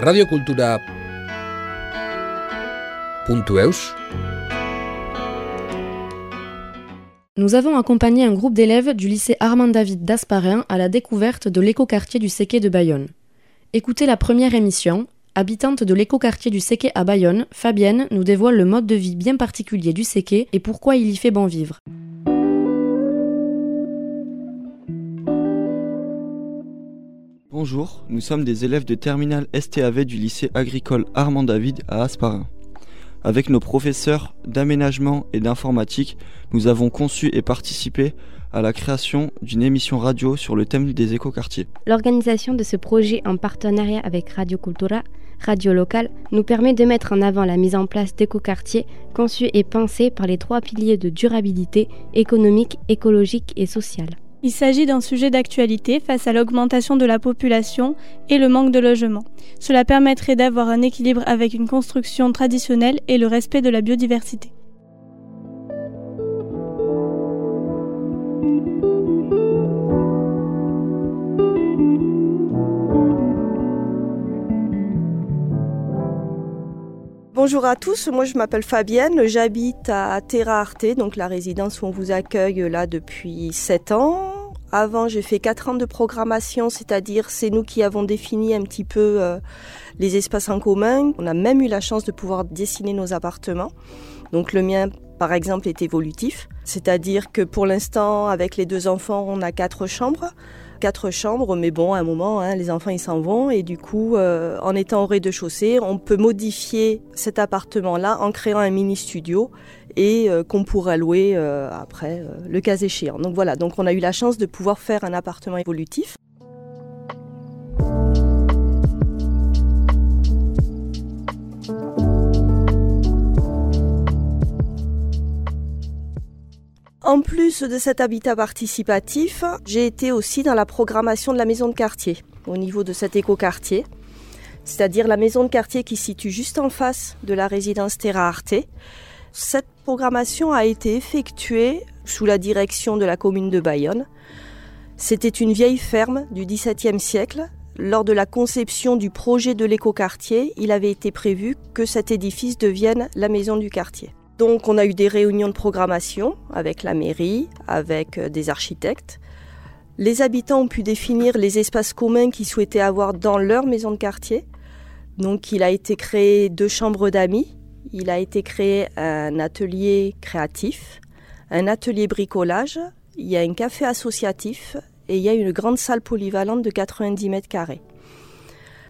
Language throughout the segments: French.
radiocultura.eus Nous avons accompagné un groupe d'élèves du lycée Armand David d'Asparin à la découverte de l'écoquartier du Séquet de Bayonne. Écoutez la première émission. Habitante de l'écoquartier du Séquet à Bayonne, Fabienne nous dévoile le mode de vie bien particulier du Séquet et pourquoi il y fait bon vivre. Bonjour, nous sommes des élèves de terminale STAV du lycée agricole Armand David à Asparin. Avec nos professeurs d'aménagement et d'informatique, nous avons conçu et participé à la création d'une émission radio sur le thème des écoquartiers. L'organisation de ce projet en partenariat avec Radio Cultura, radio locale, nous permet de mettre en avant la mise en place d'écoquartiers conçus et pensés par les trois piliers de durabilité économique, écologique et sociale. Il s'agit d'un sujet d'actualité face à l'augmentation de la population et le manque de logement. Cela permettrait d'avoir un équilibre avec une construction traditionnelle et le respect de la biodiversité. Bonjour à tous, moi je m'appelle Fabienne, j'habite à Terra Arte, donc la résidence où on vous accueille là depuis 7 ans. Avant j'ai fait 4 ans de programmation, c'est-à-dire c'est nous qui avons défini un petit peu euh, les espaces en commun. On a même eu la chance de pouvoir dessiner nos appartements. Donc le mien par exemple est évolutif, c'est-à-dire que pour l'instant avec les deux enfants on a quatre chambres quatre chambres, mais bon, à un moment, hein, les enfants ils s'en vont et du coup, euh, en étant au rez-de-chaussée, on peut modifier cet appartement-là en créant un mini studio et euh, qu'on pourra louer euh, après, le cas échéant. Donc voilà, donc on a eu la chance de pouvoir faire un appartement évolutif. En plus de cet habitat participatif, j'ai été aussi dans la programmation de la maison de quartier, au niveau de cet écoquartier, c'est-à-dire la maison de quartier qui situe juste en face de la résidence Terra Arte. Cette programmation a été effectuée sous la direction de la commune de Bayonne. C'était une vieille ferme du XVIIe siècle. Lors de la conception du projet de l'écoquartier, il avait été prévu que cet édifice devienne la maison du quartier. Donc on a eu des réunions de programmation avec la mairie, avec euh, des architectes. Les habitants ont pu définir les espaces communs qu'ils souhaitaient avoir dans leur maison de quartier. Donc il a été créé deux chambres d'amis, il a été créé un atelier créatif, un atelier bricolage, il y a un café associatif et il y a une grande salle polyvalente de 90 mètres carrés.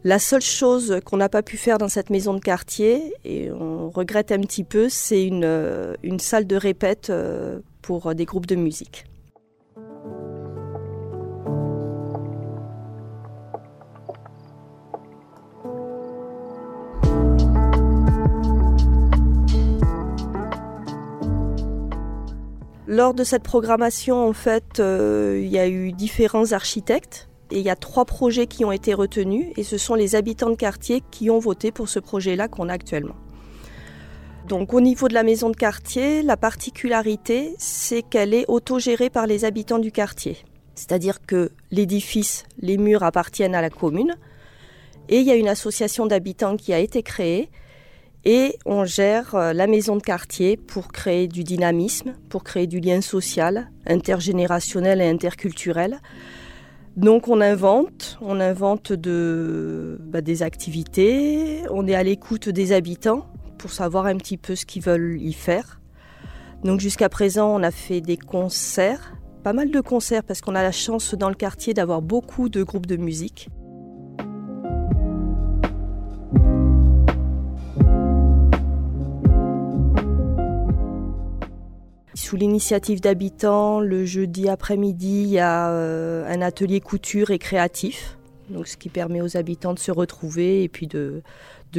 La seule chose qu'on n'a pas pu faire dans cette maison de quartier, et on regrette un petit peu, c'est une, euh, salle de répète euh, pour des groupes de musique. Lors de cette programmation, en fait, euh, il y a eu différents architectes et il y a trois projets qui ont été retenus et ce sont les habitants de quartier qui ont voté pour ce projet-là qu'on a actuellement. Donc au niveau de la maison de quartier, la particularité, c'est qu'elle est autogérée par les habitants du quartier. C'est-à-dire que l'édifice, les murs appartiennent à la commune et il y a une association d'habitants qui a été créée et on gère euh, la maison de quartier pour créer du dynamisme, pour créer du lien social, intergénérationnel et interculturel. Donc on invente, on invente bah, des activités, on est à l'écoute des habitants pour savoir un petit peu ce qu'ils veulent y faire. Donc jusqu'à présent on a fait des concerts, pas mal de concerts parce qu'on a la chance dans le quartier d'avoir beaucoup de groupes de musique. Sous l'initiative d'habitants, le jeudi après-midi, il y a euh, un atelier couture et créatif, donc ce qui permet aux habitants de se retrouver et puis de,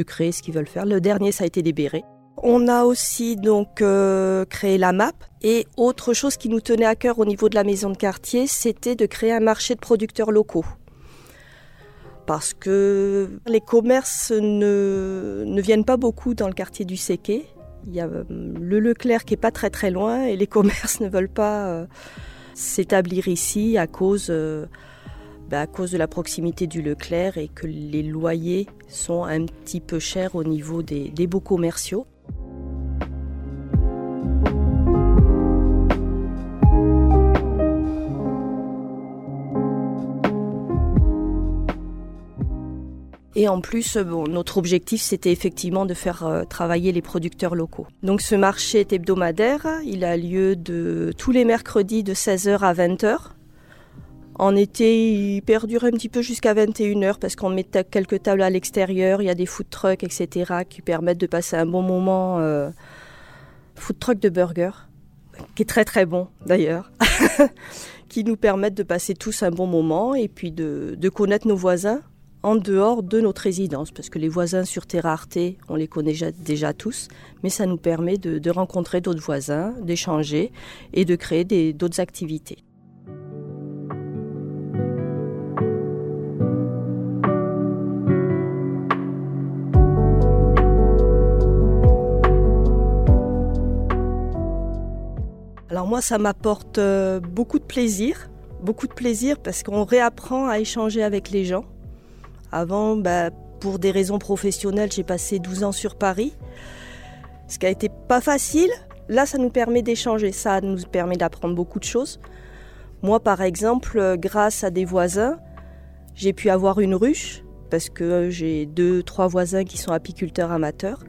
créer ce qu'ils veulent faire. Le dernier, ça a été des bérets. On a aussi donc euh, créé la map et autre chose qui nous tenait à cœur au niveau de la maison de quartier, c'était de créer un marché de producteurs locaux. Parce que les commerces ne, ne viennent pas beaucoup dans le quartier du Séquet il y a euh, le Leclerc qui est pas très très loin et les commerces ne veulent pas euh, s'établir ici à cause euh, bah, à cause de la proximité du Leclerc et que les loyers sont un petit peu chers au niveau des, des beaux commerciaux. Et en plus, bon, notre objectif, c'était effectivement de faire euh, travailler les producteurs locaux. Donc ce marché est hebdomadaire, il a lieu tous les mercredis de 16h à 20h. En été, il perdure un petit peu jusqu'à 21h parce qu'on met quelques tables à l'extérieur, il y a des food trucks, etc. qui permettent de passer un bon moment. Euh, food truck de burger, qui est très très bon d'ailleurs, qui nous permettent de passer tous un bon moment et puis de connaître nos voisins en dehors de notre résidence, parce que les voisins sur Terra Arte, on les connaît déjà, tous, mais ça nous permet de, rencontrer d'autres voisins, d'échanger et de créer d'autres activités. Alors moi, ça m'apporte euh, beaucoup de plaisir, beaucoup de plaisir parce qu'on réapprend à échanger avec les gens avant, bah, pour des raisons professionnelles, j'ai passé 12 ans sur Paris, ce qui a été pas facile. Là, ça nous permet d'échanger, ça nous permet d'apprendre beaucoup de choses. Moi, par exemple, grâce à des voisins, j'ai pu avoir une ruche parce que j'ai deux, trois voisins qui sont apiculteurs amateurs.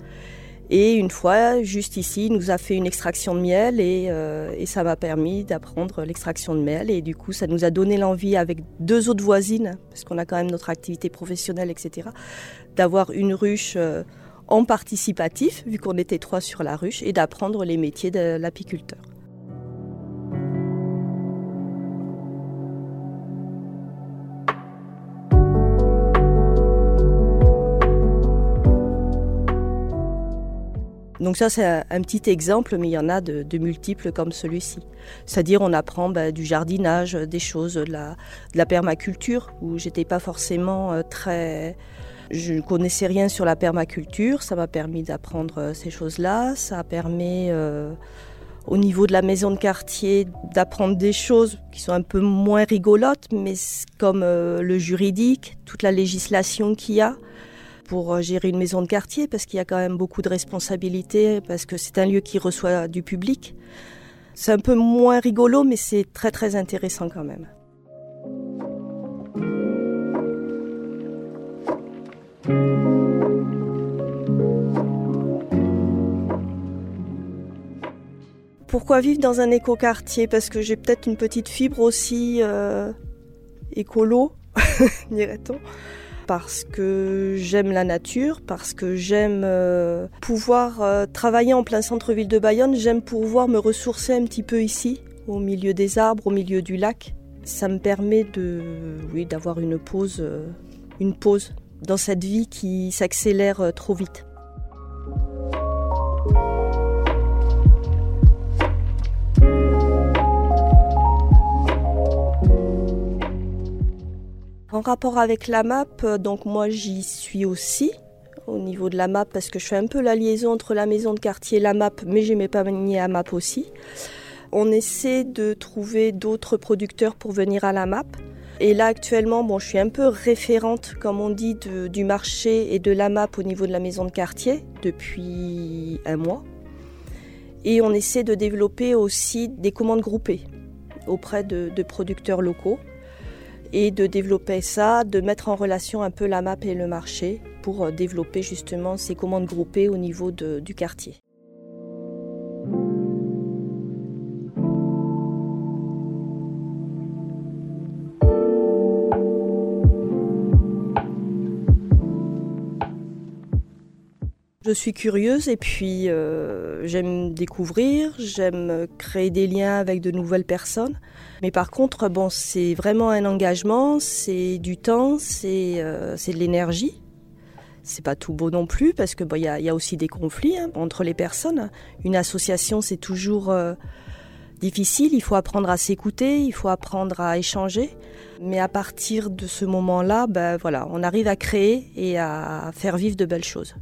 Et une fois, juste ici, il nous a fait une extraction de miel et, euh, et ça m'a permis d'apprendre l'extraction de miel. Et du coup, ça nous a donné l'envie avec deux autres voisines, parce qu'on a quand même notre activité professionnelle, etc., d'avoir une ruche euh, en participatif, vu qu'on était trois sur la ruche, et d'apprendre les métiers de l'apiculteur. Donc ça, c'est un, petit exemple, mais il y en a de, multiples comme celui-ci. C'est-à-dire, on apprend bah, du jardinage, des choses, de la, permaculture, où j'étais pas forcément euh, très... Je ne connaissais rien sur la permaculture, ça m'a permis d'apprendre euh, ces choses-là, ça permis euh, au niveau de la maison de quartier d'apprendre des choses qui sont un peu moins rigolotes, mais comme le juridique, toute la législation qu'il y a pour euh, gérer une maison de quartier parce qu'il y a quand même beaucoup de responsabilités, parce que c'est un lieu qui reçoit du public. C'est un peu moins rigolo, mais c'est très très intéressant quand même. Pourquoi vivre dans un écoquartier? Parce que j'ai peut-être une petite fibre aussi euh, écolo, dirait-on parce que j'aime la nature, parce que j'aime euh, pouvoir euh, travailler en plein centre-ville de Bayonne, j'aime pouvoir me ressourcer un petit peu ici, au milieu des arbres, au milieu du lac. Ça me permet de, oui, d'avoir une pause, euh, une pause dans cette vie qui s'accélère trop vite. Rapport avec la map, euh, donc moi j'y suis aussi au niveau de la map parce que je fais un peu la liaison entre la maison de quartier et la map, mais j'ai mes paniers à map aussi. On essaie de trouver d'autres producteurs pour venir à la map. Et là actuellement, bon, je suis un peu référente, comme on dit, du marché et de la map au niveau de la maison de quartier depuis un mois. Et on essaie de développer aussi des commandes groupées auprès de producteurs locaux et de développer ça, de mettre en relation un peu la map et le marché pour euh, développer justement ces commandes groupées au niveau du quartier. Suis curieuse et puis euh, j'aime découvrir, j'aime créer des liens avec de nouvelles personnes. Mais par contre, bon, c'est vraiment un engagement, c'est du temps, c'est euh, de l'énergie. C'est pas tout beau non plus parce que il y, a, aussi des conflits hein, entre les personnes. Une association, c'est toujours euh, difficile. Il faut apprendre à s'écouter, il faut apprendre à échanger. Mais à partir de ce moment-là, ben voilà, on arrive à créer et à faire vivre de belles choses.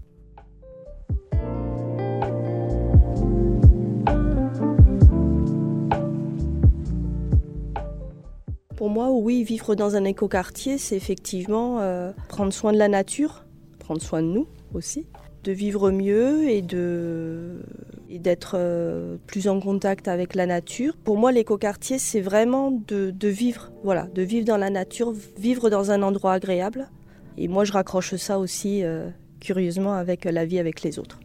Pour moi, oui, vivre dans un écoquartier, c'est effectivement euh, prendre soin de la nature, prendre soin de nous aussi, de vivre mieux et d'être euh, plus en contact avec la nature. Pour moi, l'écoquartier, c'est vraiment de, de, vivre, voilà, de vivre dans la nature, vivre dans un endroit agréable. Et moi, je raccroche ça aussi, euh, curieusement, avec la vie avec les autres.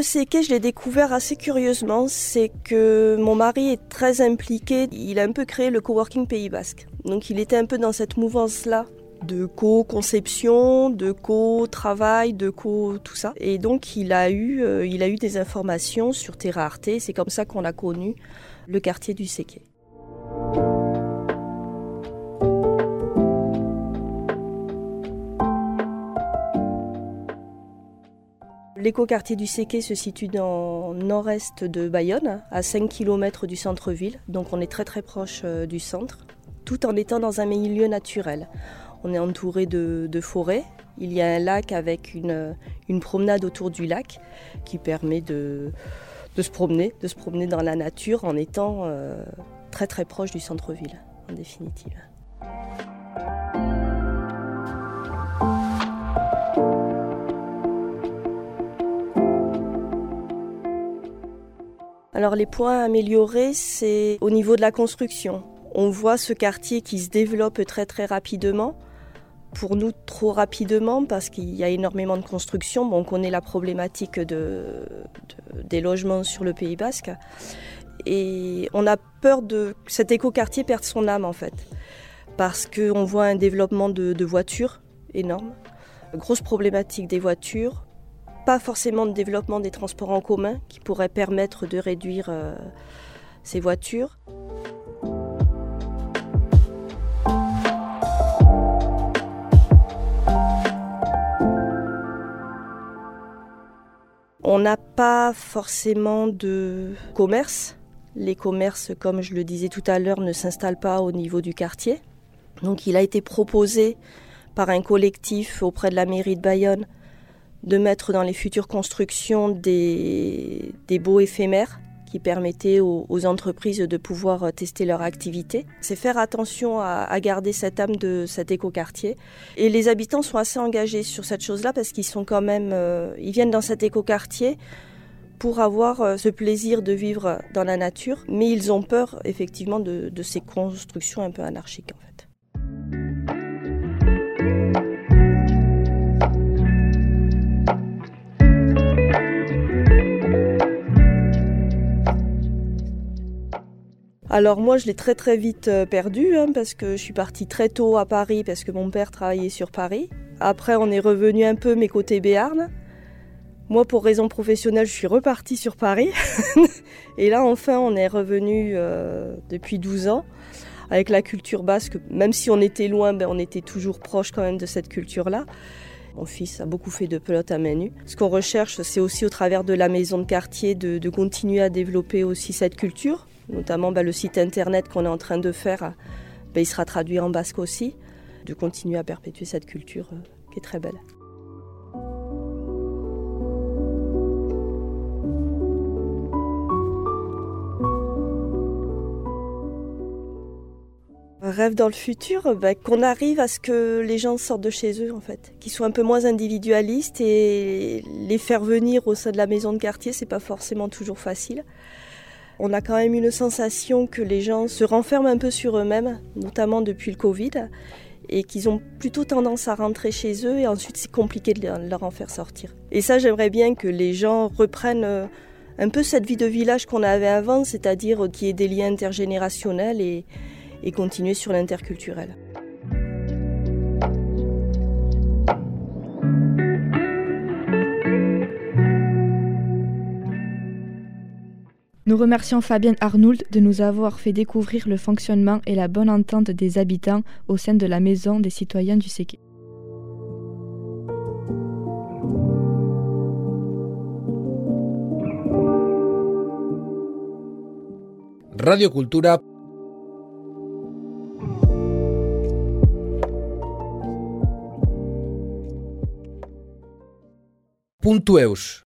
Le séqué, je l'ai découvert assez curieusement. C'est que mon mari est très impliqué. Il a un peu créé le coworking Pays Basque. Donc il était un peu dans cette mouvance-là de co-conception, de co-travail, de co tout ça. Et donc il a eu, euh, il a eu des informations sur Terra Arte. C'est comme ça qu'on a connu le quartier du Séqué. L'écoquartier du Séqué se situe dans le nord-est de Bayonne, à 5 km du centre-ville, donc on est très très proche euh, du centre, tout en étant dans un milieu naturel. On est entouré de, forêts, il y a un lac avec une, une, promenade autour du lac qui permet de, de, se promener, de se promener dans la nature en étant euh, très très proche du centre-ville, en définitive. Alors les points améliorés, c'est au niveau de la construction. On voit ce quartier qui se développe très très rapidement. Pour nous, trop rapidement parce qu'il y a énormément de construction. Bon, on connaît la problématique de, de, des logements sur le Pays Basque. Et on a peur de cet écoquartier perde son âme en fait. Parce qu'on voit un développement de, de voitures énorme. Grosse problématique des voitures, pas forcément de développement des transports en commun qui pourrait permettre de réduire euh, ces voitures. On n'a pas forcément de commerce. Les commerces, comme je le disais tout à l'heure, ne s'installent pas au niveau du quartier. Donc il a été proposé par un collectif auprès de la mairie de Bayonne de mettre dans les futures constructions des, des baux éphémères qui permettaient aux, entreprises de pouvoir tester leur activité. C'est faire attention à, garder cette âme de cet écoquartier. Et les habitants sont assez engagés sur cette chose-là parce qu'ils sont quand même, euh, ils viennent dans cet écoquartier pour avoir euh, ce plaisir de vivre dans la nature, mais ils ont peur effectivement de, ces constructions un peu anarchiques. Alors moi, je l'ai très très vite euh, perdu hein, parce que je suis partie très tôt à Paris parce que mon père travaillait sur Paris. Après, on est revenu un peu mes côtés Béarn. Moi, pour raison professionnelle, je suis repartie sur Paris. Et là, enfin, on est revenu euh, depuis 12 ans avec la culture basque. Même si on était loin, ben, on était toujours proche quand même de cette culture-là. Mon fils a beaucoup fait de pelote à main nue. Ce qu'on recherche, c'est aussi au travers de la maison de quartier de, de continuer à développer aussi cette culture notamment bah, le site internet qu'on est en train de faire, bah, il sera traduit en basque aussi, de continuer à perpétuer cette culture euh, qui est très belle. rêve dans le futur, bah, qu'on arrive à ce que les gens sortent de chez eux en fait, qu'ils soient un peu moins individualistes et les faire venir au sein de la maison de quartier, c'est pas forcément toujours facile. On a quand même une sensation que les gens se renferment un peu sur eux-mêmes, notamment depuis le Covid, et qu'ils ont plutôt tendance à rentrer chez eux et ensuite c'est compliqué de leur en faire sortir. Et ça, j'aimerais bien que les gens reprennent euh, un peu cette vie de village qu'on avait avant, c'est-à-dire qu'il y ait des liens intergénérationnels et, et continuer sur l'interculturel. Nous remercions Fabienne Arnould de nous avoir fait découvrir le fonctionnement et la bonne entente des habitants au sein de la Maison des citoyens du Séqué. Radio Cultura radiocultura.eus.